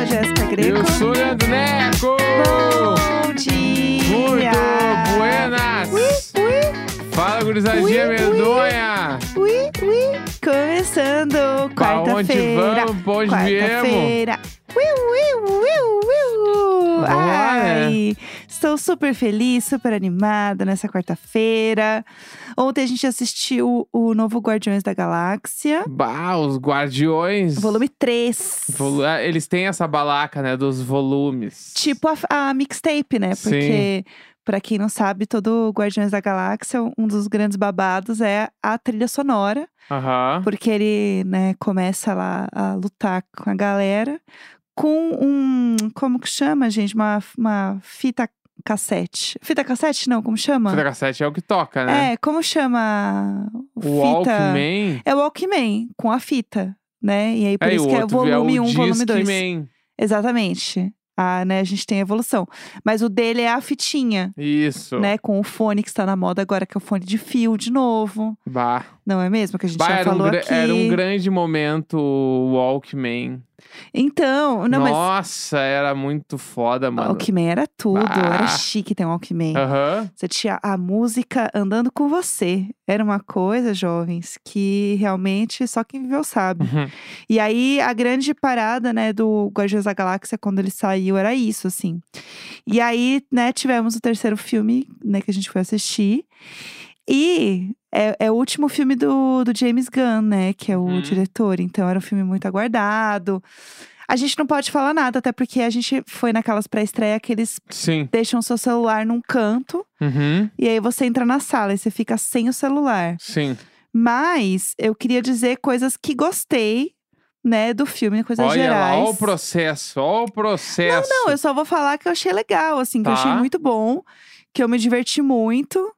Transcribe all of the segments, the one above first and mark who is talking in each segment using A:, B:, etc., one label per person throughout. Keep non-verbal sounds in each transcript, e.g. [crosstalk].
A: sou a Jéssica Greco.
B: Eu sou o Leandro Neco!
A: Bom dia!
B: Muito buenas!
A: Ui, ui,
B: Fala, gurizadinha
A: Ui, ui.
B: medonha!
A: ui, ui. Começando
B: Pra onde
A: quarta-feira.
B: vamos? Pra onde?
A: Quarta-feira. Estou super feliz, super animada nessa quarta-feira. Ontem a gente assistiu o novo Guardiões da Galáxia,
B: Bah, os guardiões.
A: volume 3.
B: Volu- ah, Eles têm essa balaca, né, dos volumes.
A: Tipo a, a mixtape, né?
B: Sim.
A: Porque, pra quem não sabe, todo Guardiões da Galáxia, um dos grandes babados é a trilha sonora.
B: Aham.
A: Porque ele, né, começa lá a lutar com a galera com um. Como que chama, gente? Uma, uma fita cassete. Fita cassete, não, como chama?
B: Fita cassete é o que toca, né?
A: É, como chama?
B: o
A: fita...
B: Walkman.
A: É o Walkman, com a fita, né? E aí, por
B: é,
A: isso que é
B: outro
A: volume
B: é o
A: 1, volume 2.
B: Discman.
A: Exatamente. Ah, né, a gente tem evolução. Mas o dele é a fitinha,
B: Isso.
A: né? Com o fone que está na moda agora, que é o fone de fio de novo.
B: Bah.
A: Não é mesmo? Que a gente
B: Bah,
A: já
B: um,
A: falou
B: gra-
A: aqui.
B: era um grande momento o Walkman.
A: Então, não, mas
B: Nossa, era muito foda,
A: o
B: mano.
A: Walkman era tudo.
B: Bah.
A: Era chique ter um Walkman.
B: Aham.
A: Você tinha a música andando com você. Era uma coisa, jovens, que realmente só quem viveu sabe.
B: Uhum.
A: E aí, a grande parada, né, do Guardiões da Galáxia, quando ele saiu, era isso, assim. E aí, né, tivemos o terceiro filme, né, que a gente foi assistir. E é, é o último filme do, do James Gunn, né, que é o
B: Uhum.
A: diretor. Então, era um filme muito aguardado. A gente não pode falar nada, até porque a gente foi naquelas pré-estreia que eles
B: Sim.
A: deixam seu celular num canto.
B: Uhum.
A: E aí, você entra na sala e você fica sem o celular.
B: Sim.
A: Mas eu queria dizer coisas que gostei, né, do filme, coisas
B: Olha
A: gerais.
B: lá, ó o processo, ó o processo.
A: Não, eu só vou falar que eu achei legal, assim, que eu
B: Tá.
A: achei muito bom, que eu me diverti muito.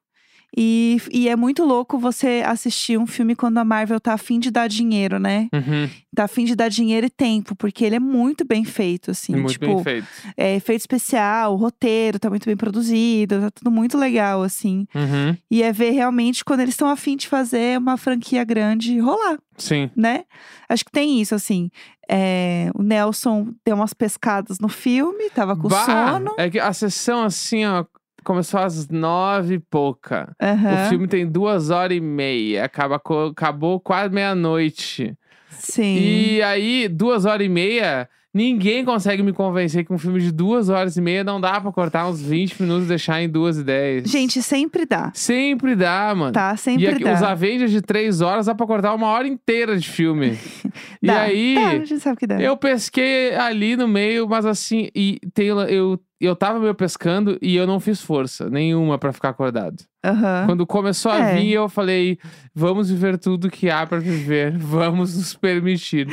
A: E, e é muito louco você assistir um filme quando a Marvel tá afim de dar dinheiro, né?
B: Uhum.
A: Tá afim de dar dinheiro e tempo, porque ele é muito bem feito, assim.
B: Muito
A: tipo,
B: bem feito.
A: é efeito especial, o roteiro tá muito bem produzido, tá tudo muito legal, assim.
B: Uhum.
A: E é ver realmente quando eles estão afim de fazer uma franquia grande rolar
B: Sim.
A: né? Acho que tem isso, assim. É, o Nelson deu umas pescadas no filme, tava com
B: Bah,
A: sono.
B: É que a sessão, assim, ó, começou às nove e pouca.
A: Aham,
B: O filme tem duas horas e meia. Acaba, acabou quase meia-noite.
A: Sim.
B: E aí, duas horas e meia, ninguém consegue me convencer que um filme de duas horas e meia não dá pra cortar uns 20 minutos e deixar em duas e dez.
A: Gente, sempre dá,
B: Sempre dá, mano.
A: tá?
B: E
A: Sempre
B: aqui,
A: dá.
B: os Avengers de três horas dá pra cortar uma hora inteira de filme. [laughs] e
A: Dá,
B: aí,
A: dá, a gente sabe que dá.
B: eu pesquei ali no meio, mas assim, e tem, eu, eu tava meio pescando e eu não fiz força nenhuma pra ficar acordado.
A: Aham.
B: Quando começou a
A: É.
B: vir, eu falei: vamos viver tudo que há pra viver, vamos nos permitir.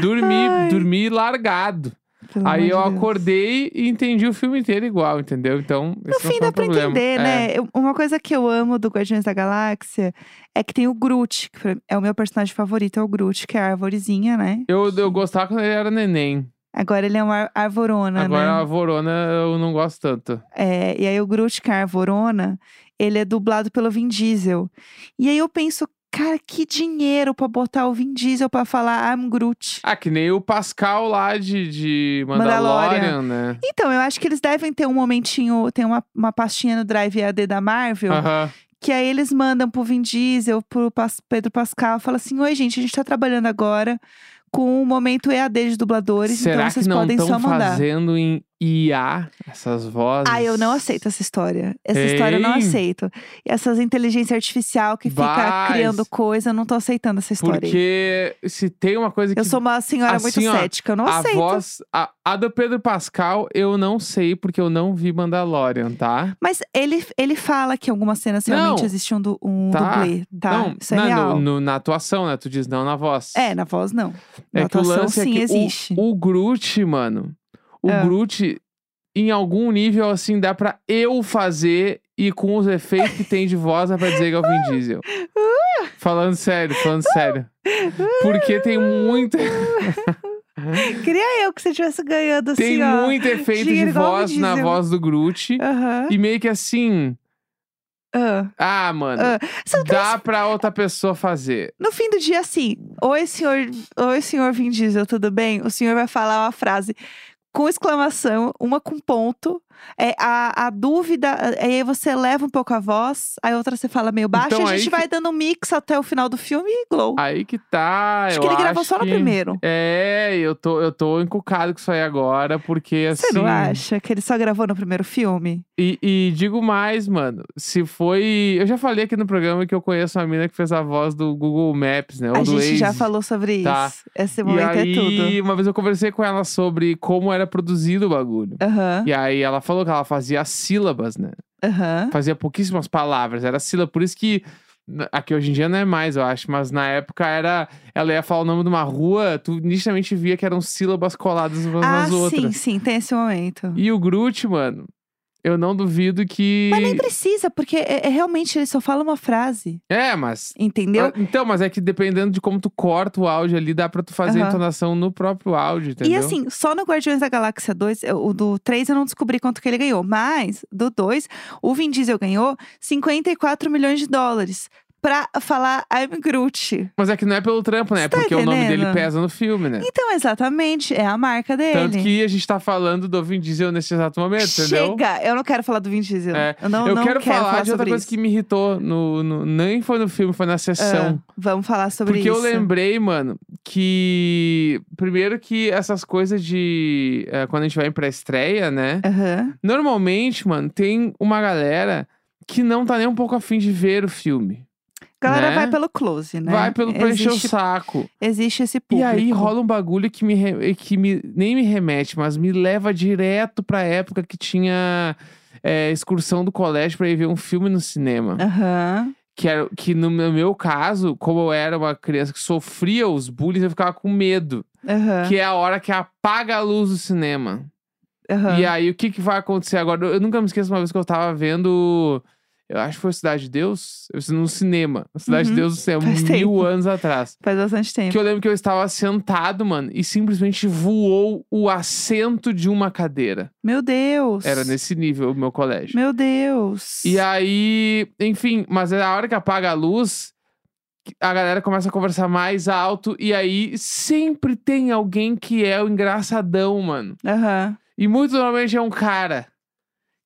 B: Dormi,
A: Ai.
B: dormi largado.
A: Pelo
B: Aí eu
A: Deus.
B: acordei e entendi o filme inteiro igual, entendeu? Então,
A: No fim, dá
B: o
A: pra
B: problema.
A: entender,
B: É.
A: né? Eu- uma coisa que eu amo do Guardiões da Galáxia é que tem o Groot, que é o meu personagem favorito, é o Groot, que é a arvorezinha, né?
B: Eu, eu gostava quando ele era neném.
A: Agora ele é uma ar- arvorona,
B: Agora
A: né?
B: a Vorona eu não gosto tanto.
A: É, e aí o Groot, que é a Arvorona, ele é dublado pelo Vin Diesel. E aí eu penso, cara, que dinheiro pra botar o Vin Diesel pra falar I'm Groot.
B: Ah, que nem o Pascal lá de, de Mandalorian,
A: Mandalorian.
B: né?
A: Então, eu acho que eles devem ter um momentinho, tem uma, uma pastinha no Drive EAD da Marvel,
B: Aham.
A: que aí eles mandam pro Vin Diesel, pro Pas- Pedro Pascal, fala assim, oi gente, a gente tá trabalhando agora com o momento EAD de dubladores,
B: Será
A: então vocês
B: que não
A: podem só
B: estão
A: mandar.
B: fazendo em IA essas vozes?
A: Ah, eu não aceito essa história. Essa história eu não aceito. E essas inteligência artificial que fica
B: Vai.
A: criando coisa, eu não tô aceitando essa história. aí.
B: Porque se tem uma coisa que
A: Eu sou uma senhora muito
B: assim, ó,
A: cética, eu não
B: a
A: aceito.
B: voz, a, a do Pedro Pascal, eu não sei porque eu não vi Mandalorian, tá?
A: Mas ele, ele fala que em algumas cenas realmente
B: Não.
A: existe um, du- um
B: Tá.
A: dublê, tá?
B: Não,
A: Isso é
B: na,
A: real.
B: no- no- na atuação, né? Tu diz não na voz.
A: É, na voz não. Na
B: É que o
A: atuação
B: lance é
A: sim
B: que o-
A: existe.
B: O, Groot, mano, o
A: Ah.
B: Groot, em algum nível, assim, dá pra eu fazer e com os efeitos que tem de voz é pra dizer que é o Vin Diesel. falando sério, falando sério. Porque tem muita, [laughs]
A: Queria eu que você estivesse ganhando assim,
B: tem
A: ó.
B: muito efeito de voz na voz do Groot. E meio que assim.
A: Ah,
B: Ah, mano.
A: três
B: Dá pra outra pessoa fazer.
A: No fim do dia, assim, oi senhor, oi senhor Vin Diesel, tudo bem? O senhor vai falar uma frase com exclamação, uma com ponto. É, a, a dúvida, aí você leva um pouco a voz, aí outra você fala meio baixo,
B: Então,
A: e a gente
B: que-
A: vai dando um mix até o final do filme e glow.
B: Aí que tá.
A: Acho que ele gravou
B: acho
A: só no
B: que-
A: primeiro.
B: É, eu tô, eu tô encucado com isso aí agora, porque assim.
A: Você não acha que ele só gravou no primeiro filme?
B: E, e digo mais, mano. Se foi. Eu já falei aqui no programa que eu conheço uma mina que fez a voz do Google Maps, né? Ou
A: a gente já
B: Waze.
A: falou sobre
B: Tá.
A: isso. Esse
B: E
A: momento
B: aí,
A: é tudo.
B: uma vez eu conversei com ela sobre como era produzido o bagulho.
A: Aham,
B: E aí ela falou que ela fazia sílabas, né?
A: aham.
B: Fazia pouquíssimas palavras, era sílaba. Por isso que. Aqui hoje em dia não é mais, eu acho, mas na época era. Ela ia falar o nome de uma rua, tu nitidamente via que eram sílabas coladas umas
A: Ah,
B: nas outras.
A: sim, sim, tem esse momento.
B: E o Groot, mano, eu não duvido que.
A: Mas nem precisa, porque é, é realmente ele só fala uma frase,
B: É, mas.
A: entendeu?
B: Ah, Então, mas é que dependendo de como tu corta o áudio ali, dá pra tu fazer a
A: Aham.
B: entonação no próprio áudio, entendeu?
A: E assim, só no Guardiões da Galáxia 2, eu- o do 3 eu não descobri quanto que ele ganhou, mas do 2, o Vin Diesel ganhou 54 milhões de dólares pra falar I'm Groot.
B: Mas é que não é pelo trampo, né?
A: Você tá
B: Porque o nome dele pesa no filme, né?
A: Então, exatamente, é a marca dele.
B: Tanto que a gente tá falando do Vin Diesel nesse exato momento, entendeu?
A: Chega! Eu não quero falar do Vin Diesel.
B: É,
A: Eu não,
B: eu
A: não
B: quero, falar, de outra
A: sobre
B: coisa
A: isso.
B: que me irritou. No, no- nem foi no filme, foi na sessão.
A: Ah, vamos falar sobre
B: Porque
A: isso.
B: eu lembrei, mano, que. Primeiro que essas coisas de. eh, quando a gente vai pra estreia, né?
A: Aham.
B: Normalmente, mano, tem uma galera que não tá nem um pouco afim de ver o filme.
A: Galera
B: Né?
A: vai pelo close, né?
B: Vai pelo pra encher o
A: existe,
B: saco.
A: existe esse
B: E
A: público.
B: aí rola um bagulho que me, que me nem me remete, mas me leva direto pra época que tinha eh, excursão do colégio pra ir ver um filme no cinema.
A: Aham.
B: Que, era, que no meu caso, como eu era uma criança que sofria os bullies, eu ficava com medo.
A: Aham.
B: Que é a hora que apaga a luz do cinema.
A: aham.
B: E aí, o que, que vai acontecer agora? Eu nunca me esqueço uma vez que eu tava vendo. Eu acho que foi Cidade de Deus. Eu no cinema. Cidade de
A: Uhum.
B: Deus, no cinema,
A: Faz
B: mil
A: tempo.
B: anos atrás.
A: Faz bastante tempo.
B: Que eu lembro que eu estava sentado, mano, e simplesmente voou o assento de uma cadeira.
A: Meu Deus.
B: Era nesse nível o meu colégio.
A: Meu Deus.
B: E aí, enfim, mas é a hora que apaga a luz, a galera começa a conversar mais alto. E aí sempre tem alguém que é o engraçadão, mano.
A: Aham.
B: E muito normalmente é um cara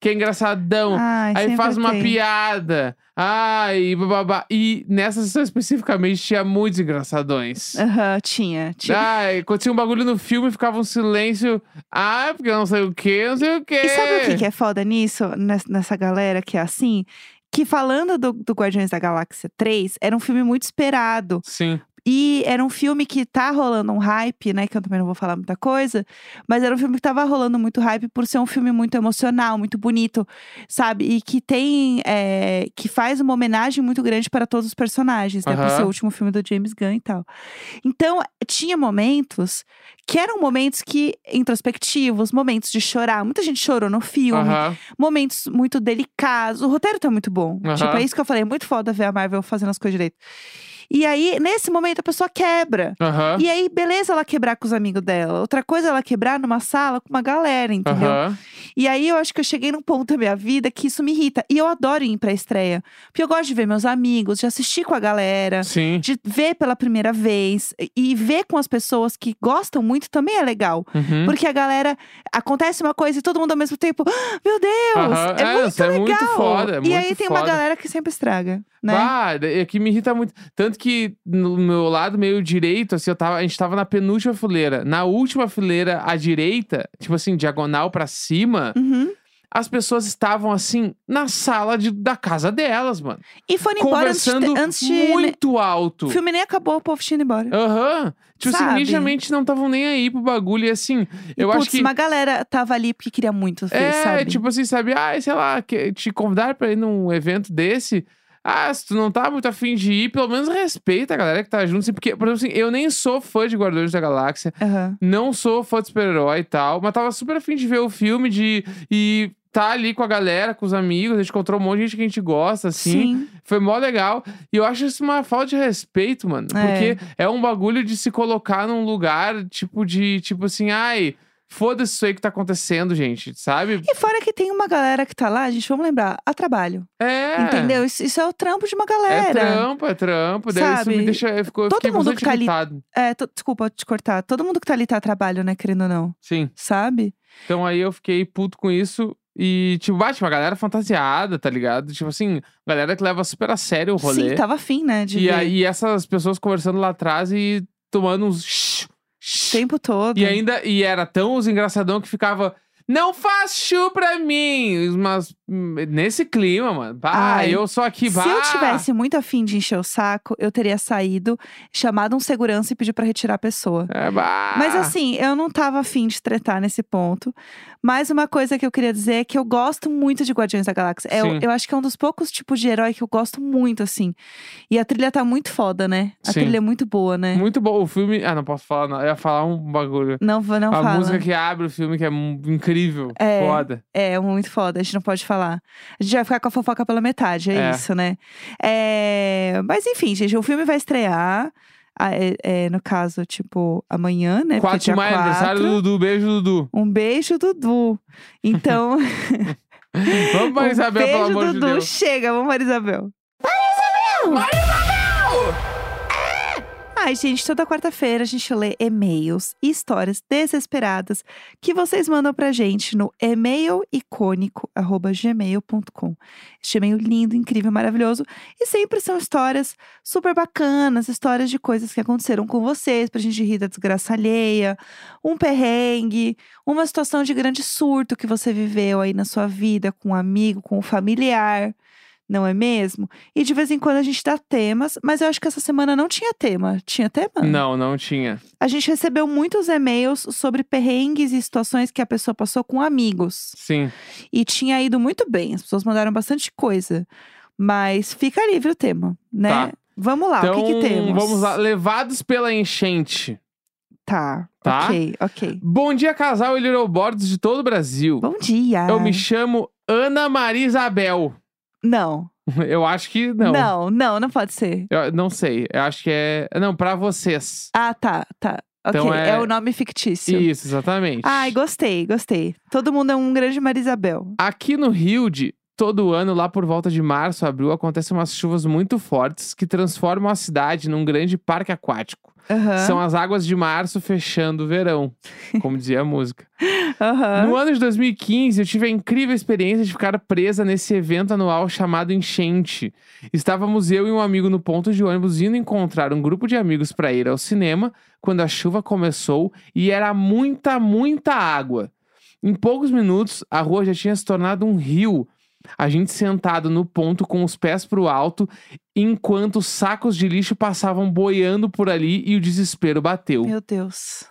B: que é engraçadão.
A: Ai,
B: aí faz uma
A: tem.
B: piada. Ai, bababá. E nessa sessão especificamente tinha muitos engraçadões.
A: Aham, tinha. tinha.
B: Ai, acontecia um bagulho no filme, ficava um silêncio. Ah, porque eu não sei o que, não sei o que.
A: E sabe o que, que é foda nisso, nes- nessa galera que é assim? Que falando do, do Guardiões da Galáxia 3, era um filme muito esperado.
B: Sim.
A: E era um filme que tá rolando um hype, né? Que eu também não vou falar muita coisa. Mas era um filme que tava rolando muito hype por ser um filme muito emocional, muito bonito, sabe? E que tem. é, que faz uma homenagem muito grande para todos os personagens, né? Por
B: Aham.
A: ser o último filme do James Gunn e tal. Então, tinha momentos que eram momentos que introspectivos, momentos de chorar. Muita gente chorou no filme
B: Aham.
A: momentos muito delicados. O roteiro tá muito bom.
B: Aham.
A: Tipo, é isso que eu falei. É muito foda ver a Marvel fazendo as coisas direito. E aí, nesse momento, a pessoa quebra.
B: Aham.
A: E aí, beleza ela quebrar com os amigos dela. Outra coisa é ela quebrar numa sala com uma galera, entendeu?
B: Aham.
A: E aí, eu acho que eu cheguei num ponto da minha vida que isso me irrita. E eu adoro ir pra estreia. Porque eu gosto de ver meus amigos, de assistir com a galera.
B: Sim.
A: De ver pela primeira vez. E ver com as pessoas que gostam muito também é legal.
B: Uhum.
A: Porque a galera. Acontece uma coisa e todo mundo ao mesmo tempo. "Ah, Meu Deus! É,
B: É,
A: muito
B: isso é
A: legal.
B: muito foda, é
A: e aí
B: muito
A: tem uma
B: foda.
A: galera que sempre estraga, né?
B: Ah, é que me irrita muito. Tanto que no meu lado meio direito, assim, eu tava, a gente tava na penúltima fileira. Na última fileira, à direita, tipo assim, diagonal pra cima,
A: Uhum.
B: as pessoas estavam assim, na sala de, da casa delas, mano.
A: E foram embora antes de, antes de.
B: muito alto.
A: O filme nem acabou, o povo tinha ido embora.
B: Aham. Tipo assim,
A: Sabe?
B: nitidamente não estavam nem aí pro bagulho. E assim,
A: E,
B: eu
A: putz,
B: acho que.
A: uma galera tava ali porque queria muito ver,
B: É,
A: sabe?
B: tipo assim, sabe? Ah, sei lá, que, te convidar pra ir num evento desse. Ah, se tu não tá muito afim de ir, pelo menos respeita a galera que tá junto. assim, Porque, por exemplo, assim, eu nem sou fã de Guardiões da Galáxia.
A: Aham.
B: Não sou fã de super-herói e tal. Mas tava super afim de ver o filme de, e tá ali com a galera, com os amigos. A gente encontrou um monte de gente que a gente gosta, assim.
A: Sim.
B: Foi mó legal. E eu acho isso uma falta de respeito, mano.
A: É.
B: Porque é um bagulho de se colocar num lugar, tipo, de, tipo assim, ai. Foda-se isso aí que tá acontecendo, gente, sabe?
A: E fora que tem uma galera que tá lá, gente, vamos lembrar, a trabalho.
B: É.
A: Entendeu? Isso, isso é o trampo de uma
B: É
A: galera.
B: trampo, é trampo. Daí isso me deixa. Eu, fico, eu
A: Todo
B: fiquei
A: mundo que tá ali-
B: irritado.
A: É, to- desculpa te cortar. Todo mundo que tá ali tá a trabalho, né, querendo ou não.
B: Sim.
A: Sabe?
B: Então aí eu fiquei puto com isso. E, tipo, bate uma galera fantasiada, tá ligado? Tipo assim, galera que leva super a sério o rolê.
A: Sim, tava afim, né?
B: E
A: ver
B: aí essas pessoas conversando lá atrás e tomando uns.
A: O tempo todo.
B: E ainda, e era tão os engraçadão que ficava. Não faz chu pra mim! Mas nesse clima, mano. Bah,
A: Ai,
B: eu sou aqui, bah.
A: Se eu tivesse muito afim de encher o saco, eu teria saído, chamado um segurança e pedido pra retirar a pessoa.
B: É, bah.
A: Mas assim, eu não tava afim de tretar nesse ponto. Mas uma coisa que eu queria dizer é que eu gosto muito de Guardiões da Galáxia. É,
B: Sim.
A: eu acho que é um dos poucos tipos de herói que eu gosto muito, assim. E a trilha tá muito foda, né? A
B: Sim.
A: trilha é muito boa, né?
B: Muito bom. O filme. Ah, não posso falar, não. Eu ia falar um bagulho.
A: Não, vou- não
B: a
A: fala.
B: música que abre o filme, que é mu- incrível.
A: É.
B: Foda.
A: É, muito foda, a gente não pode falar. A gente vai ficar com a fofoca pela metade, é,
B: É.
A: isso, né? É, Mas enfim, gente, o filme vai estrear. é- é, no caso, tipo, amanhã, né? Porque
B: Quatro
A: dia
B: de maio, aniversário do Dudu. Beijo, Dudu.
A: Um beijo, Dudu. Então, [laughs]
B: Vamos, Maria [laughs]
A: um
B: Isabel,
A: beijo,
B: pelo amor
A: Dudu.
B: de Deus.
A: Chega, vamos, Maria Isabel. Ai, gente, toda quarta-feira a gente lê e-mails e histórias desesperadas que vocês mandam pra gente no e-mailicônico.gmail.com. Este e-mail lindo, incrível, maravilhoso. E sempre são histórias super bacanas, histórias de coisas que aconteceram com vocês, pra gente rir da desgraça alheia, um perrengue, uma situação de grande surto que você viveu aí na sua vida, com um amigo, com um familiar. Não é mesmo? E de vez em quando a gente dá temas, mas eu acho que essa semana não tinha tema. Tinha tema?
B: Não, não tinha.
A: A gente recebeu muitos e-mails sobre perrengues e situações que a pessoa passou com amigos.
B: Sim.
A: E tinha ido muito bem. As pessoas mandaram bastante coisa. Mas fica livre o tema, né?
B: Tá.
A: Vamos lá,
B: então,
A: o que, que temos?
B: vamos lá. Levados pela enchente.
A: Tá,
B: Tá?
A: ok, ok.
B: Bom dia, casal e Little Boards de todo o Brasil.
A: Bom dia.
B: Eu me chamo Ana Maria Isabel.
A: Não, [laughs]
B: Eu acho que não.
A: não, não, não pode ser.
B: Eu não sei. Eu acho que é. Não, pra vocês.
A: Ah, tá, tá. Ok,
B: Então
A: é...
B: é-
A: o nome fictício.
B: Isso, exatamente.
A: Ai, gostei, gostei. Todo mundo é um grande Marisabel.
B: Aqui no Rio de todo ano, lá por volta de março, abril, acontecem umas chuvas muito fortes que transformam a cidade num grande parque aquático.
A: Aham.
B: São as águas de março fechando o verão, como dizia a música. [laughs]
A: Aham.
B: No ano de 2015, eu tive a incrível experiência de ficar presa nesse evento anual chamado Enchente. Estávamos eu e um amigo no ponto de ônibus indo encontrar um grupo de amigos para ir ao cinema quando a chuva começou e era muita, muita água. Em poucos minutos, a rua já tinha se tornado um rio. A gente sentado no ponto com os pés pro alto, enquanto sacos de lixo passavam boiando por ali e o desespero bateu.
A: Meu Deus.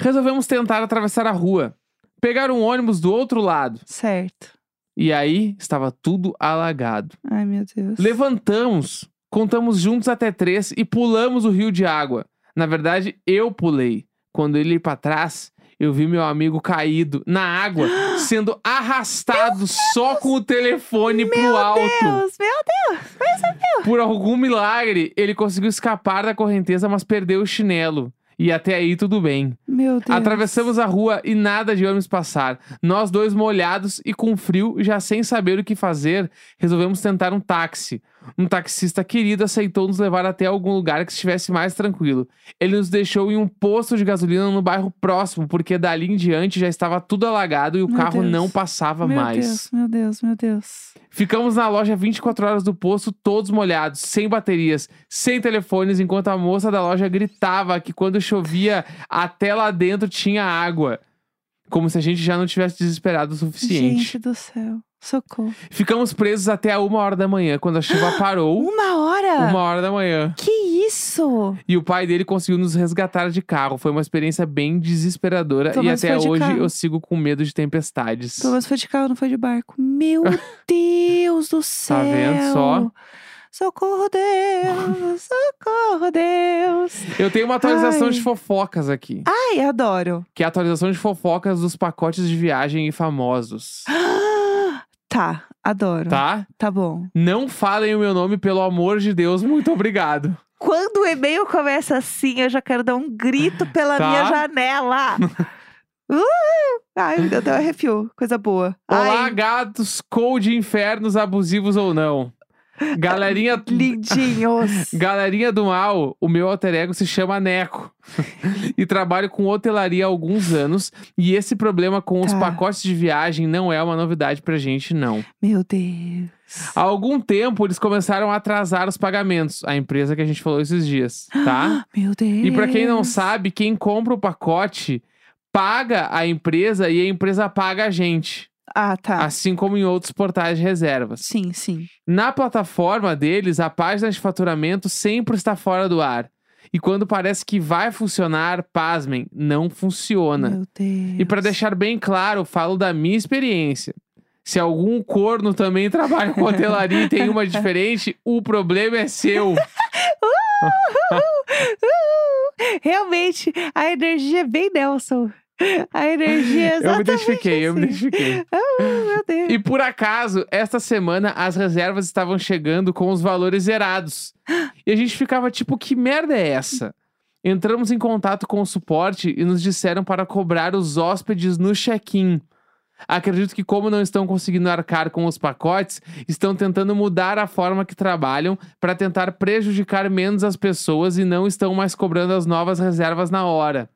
B: Resolvemos tentar atravessar a rua, pegar um ônibus do outro lado.
A: Certo.
B: E aí estava tudo alagado.
A: Ai, meu Deus.
B: Levantamos, contamos juntos até três e pulamos o rio de água. Na verdade, eu pulei. Quando ele ia para trás, eu vi meu amigo caído na água, [gasps] sendo arrastado só com o telefone pro alto.
A: Deus, meu Deus.
B: Por algum milagre, ele conseguiu escapar da correnteza, mas perdeu o chinelo. E até aí tudo bem.
A: Meu Deus.
B: Atravessamos a rua e nada de ônibus passar. Nós dois molhados e com frio, já sem saber o que fazer, resolvemos tentar um táxi. Um taxista querido aceitou nos levar até algum lugar que estivesse mais tranquilo. Ele nos deixou em um posto de gasolina no bairro próximo, porque dali em diante já estava tudo alagado e o
A: Meu
B: carro
A: Deus.
B: não passava
A: meu
B: mais.
A: Deus, meu Deus, meu Deus.
B: Ficamos na loja 24 horas do posto, todos molhados, sem baterias, sem telefones, enquanto a moça da loja gritava que quando chovia, até lá dentro tinha água. Como se a gente já não tivesse desesperado o suficiente.
A: Gente do céu. Socorro.
B: Ficamos presos até a uma hora da manhã, quando a chuva [gasps] parou.
A: Uma hora?
B: Uma hora da manhã.
A: Que isso?
B: E o pai dele conseguiu nos resgatar de carro. Foi uma experiência bem desesperadora.
A: Pelo
B: e até hoje
A: carro.
B: eu sigo com medo de tempestades.
A: Pelo menos foi de carro, não foi de barco. Meu [laughs] Deus do céu.
B: Tá vendo só?
A: Socorro, Deus. Socorro, Deus.
B: Eu tenho uma atualização
A: Ai.
B: de fofocas aqui.
A: Ai, adoro.
B: Que é a atualização de fofocas dos pacotes de viagem e famosos. [gasps] [gasps]
A: Tá, adoro.
B: Tá?
A: Tá bom.
B: Não falem o meu nome, pelo amor de Deus. Muito obrigado.
A: Quando o e-mail começa assim, eu já quero dar um grito pela
B: Tá.
A: minha janela. [laughs] Ai, me deu até um arrepio. Coisa boa.
B: Olá,
A: Ai,
B: gatos, cold infernos abusivos ou não. Galerinha. [laughs]
A: lindinhos.
B: Galerinha do mal, o meu alter ego se chama Neco. [laughs] e trabalho com hotelaria há alguns anos. E esse problema com os
A: Tá.
B: pacotes de viagem não é uma novidade pra gente, não.
A: Meu Deus.
B: Há algum tempo eles começaram a atrasar os pagamentos. A empresa que a gente falou esses dias, tá? [gasps]
A: Meu Deus.
B: E pra quem não sabe, quem compra o pacote paga a empresa e a empresa paga a gente.
A: Ah, tá.
B: Assim como em outros portais de reservas.
A: Sim, sim.
B: Na plataforma deles, a página de faturamento sempre está fora do ar. E quando parece que vai funcionar, pasmem, não funciona.
A: Meu Deus.
B: E para deixar bem claro, falo da minha experiência. Se algum corno também [laughs] trabalha com hotelaria e tem uma diferente, o problema é seu. [laughs]
A: Uh, realmente, a energia é bem Nelson. [laughs] A energia é
B: Eu me
A: exatamente
B: identifiquei, eu me
A: assim.
B: identifiquei. [laughs]
A: Ah, meu Deus.
B: E por acaso, esta semana as reservas estavam chegando com os valores zerados. E a gente ficava tipo, que merda é essa? Entramos em contato com o suporte e nos disseram para cobrar os hóspedes no check-in. Acredito que, como não estão conseguindo arcar com os pacotes, estão tentando mudar a forma que trabalham para tentar prejudicar menos as pessoas e não estão mais cobrando as novas reservas na hora.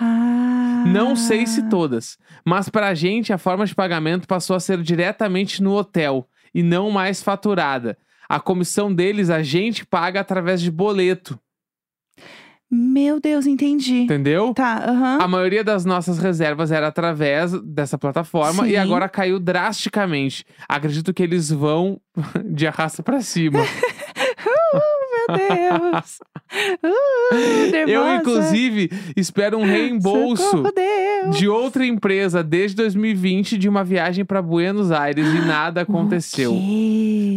A: Ah.
B: Não sei se todas, mas pra gente a forma de pagamento passou a ser diretamente no hotel e não mais faturada. A comissão deles a gente paga através de boleto,
A: Meu Deus, entendi.
B: entendeu?
A: Tá, aham.
B: A maioria das nossas reservas era através dessa plataforma e
A: Sim.
B: agora caiu drasticamente. Acredito que eles vão [laughs] de arrasta pra cima. [laughs]
A: Meu Deus. [laughs] Uh.
B: Eu, inclusive, espero um [laughs] reembolso
A: Socorro, Deus.
B: De outra empresa desde 2020 de uma viagem pra Buenos Aires e nada [gasps] aconteceu.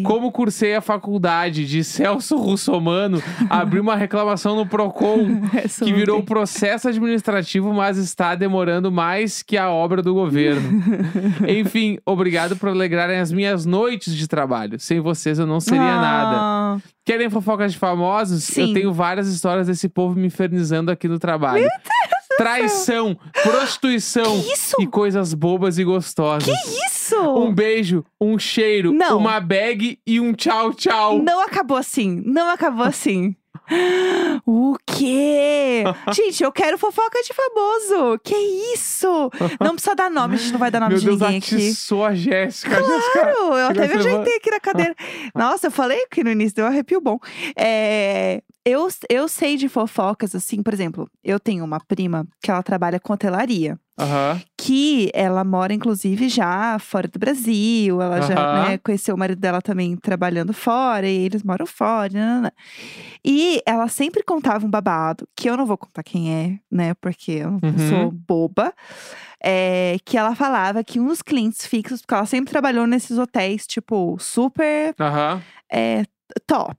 B: Como cursei a faculdade de Celso Russomano, abri uma reclamação no Procon [laughs]
A: É
B: que virou processo administrativo, mas está demorando mais que a obra do governo. [laughs] Enfim, obrigado por alegrarem as minhas noites de trabalho. Sem vocês eu não seria nada.
A: Ah,
B: Querem fofocas de famosos?
A: Sim.
B: Eu tenho várias histórias desse povo me infernizando aqui no trabalho. Traição, prostituição
A: Que isso?
B: e coisas bobas e gostosas.
A: Isso?
B: Um beijo, um cheiro,
A: Não.
B: uma bag e um tchau, tchau.
A: Não acabou assim. Não acabou assim. [gasps] O quê? [laughs] Gente, eu quero fofoca de famoso. Que isso? Não precisa dar nome, a gente não vai dar nome
B: Meu
A: de
B: Deus,
A: ninguém aqui.
B: atiçou a Jéssica. A Jéssica-
A: Claro, eu até me ajeitei aqui na cadeira. [laughs] Nossa, eu falei que no início deu um arrepio bom. É, eu, eu sei de fofocas, assim, por exemplo, eu tenho uma prima que ela trabalha com hotelaria.
B: Aham.
A: Que ela mora, inclusive, já fora do Brasil. Ela já né, conheceu o marido dela também trabalhando fora, e eles moram fora. nanana. E ela sempre contava um babado, que eu não vou contar quem é, né? Porque eu
B: Uhum.
A: sou boba. É, que ela falava que dos clientes fixos, porque ela sempre trabalhou nesses hotéis, tipo, super é, top.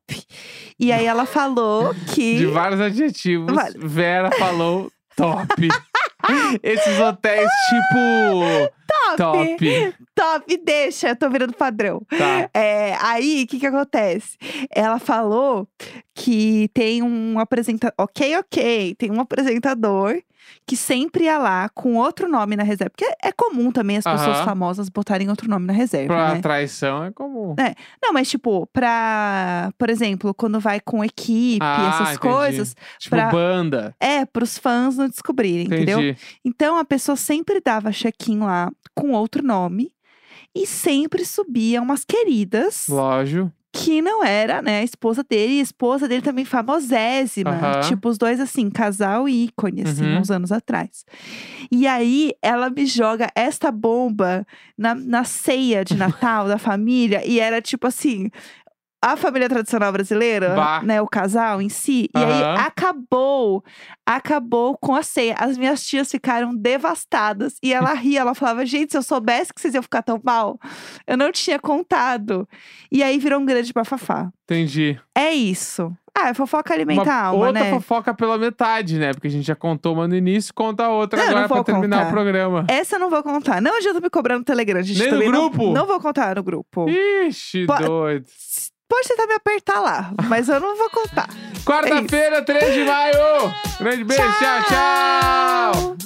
A: E aí ela falou [laughs] que.
B: De vários adjetivos. Vera falou top. [laughs] [laughs] Esses hotéis tipo.
A: Top!
B: Top.
A: Top, deixa, eu tô virando padrão.
B: Tá.
A: É, aí, o que que acontece? Ela falou que tem um apresentador. Ok, ok. Tem um apresentador que sempre ia lá com outro nome na reserva. Porque é comum também as pessoas
B: Aham.
A: famosas botarem outro nome na reserva.
B: Pra
A: né?
B: traição é comum.
A: Não, mas tipo, pra. Por exemplo, quando vai com equipe,
B: Ah,
A: essas
B: entendi.
A: coisas.
B: Tipo
A: pra-
B: banda.
A: É, pros fãs não descobrirem, entendeu?
B: Entendi.
A: Então a pessoa sempre dava check-in lá com outro nome. E sempre subia umas queridas
B: Lógico.
A: Que não era, né, a esposa dele. E a esposa dele também famosésima. Tipo, os dois, assim, casal e ícone, assim,
B: Uhum.
A: uns anos atrás. E aí, ela me joga esta bomba na, na ceia de Natal da família. E era tipo assim. A família tradicional brasileira,
B: Bah.
A: né, o casal em si, e aí acabou, acabou com a ceia. As minhas tias ficaram devastadas e ela ria, ela falava: "Gente, se eu soubesse que vocês iam ficar tão mal, eu não tinha contado". E aí virou um grande bafafá.
B: Entendi.
A: É isso. Ah, é fofoca alimenta
B: Uma
A: a alma,
B: outra
A: né?
B: fofoca pela metade, né? Porque a gente já contou uma no início, conta a outra
A: Não,
B: agora
A: não
B: pra terminar
A: contar.
B: o programa.
A: Essa eu não vou contar. Não adianta me cobrar no Telegram, gente.
B: Nem no
A: também não-
B: grupo?
A: Não, vou contar no grupo.
B: Ixi,
A: Po-
B: doido.
A: Pode tentar me apertar lá, mas eu não vou contar.
B: Quarta-feira, 3 de maio. Grande beijo, tchau. tchau.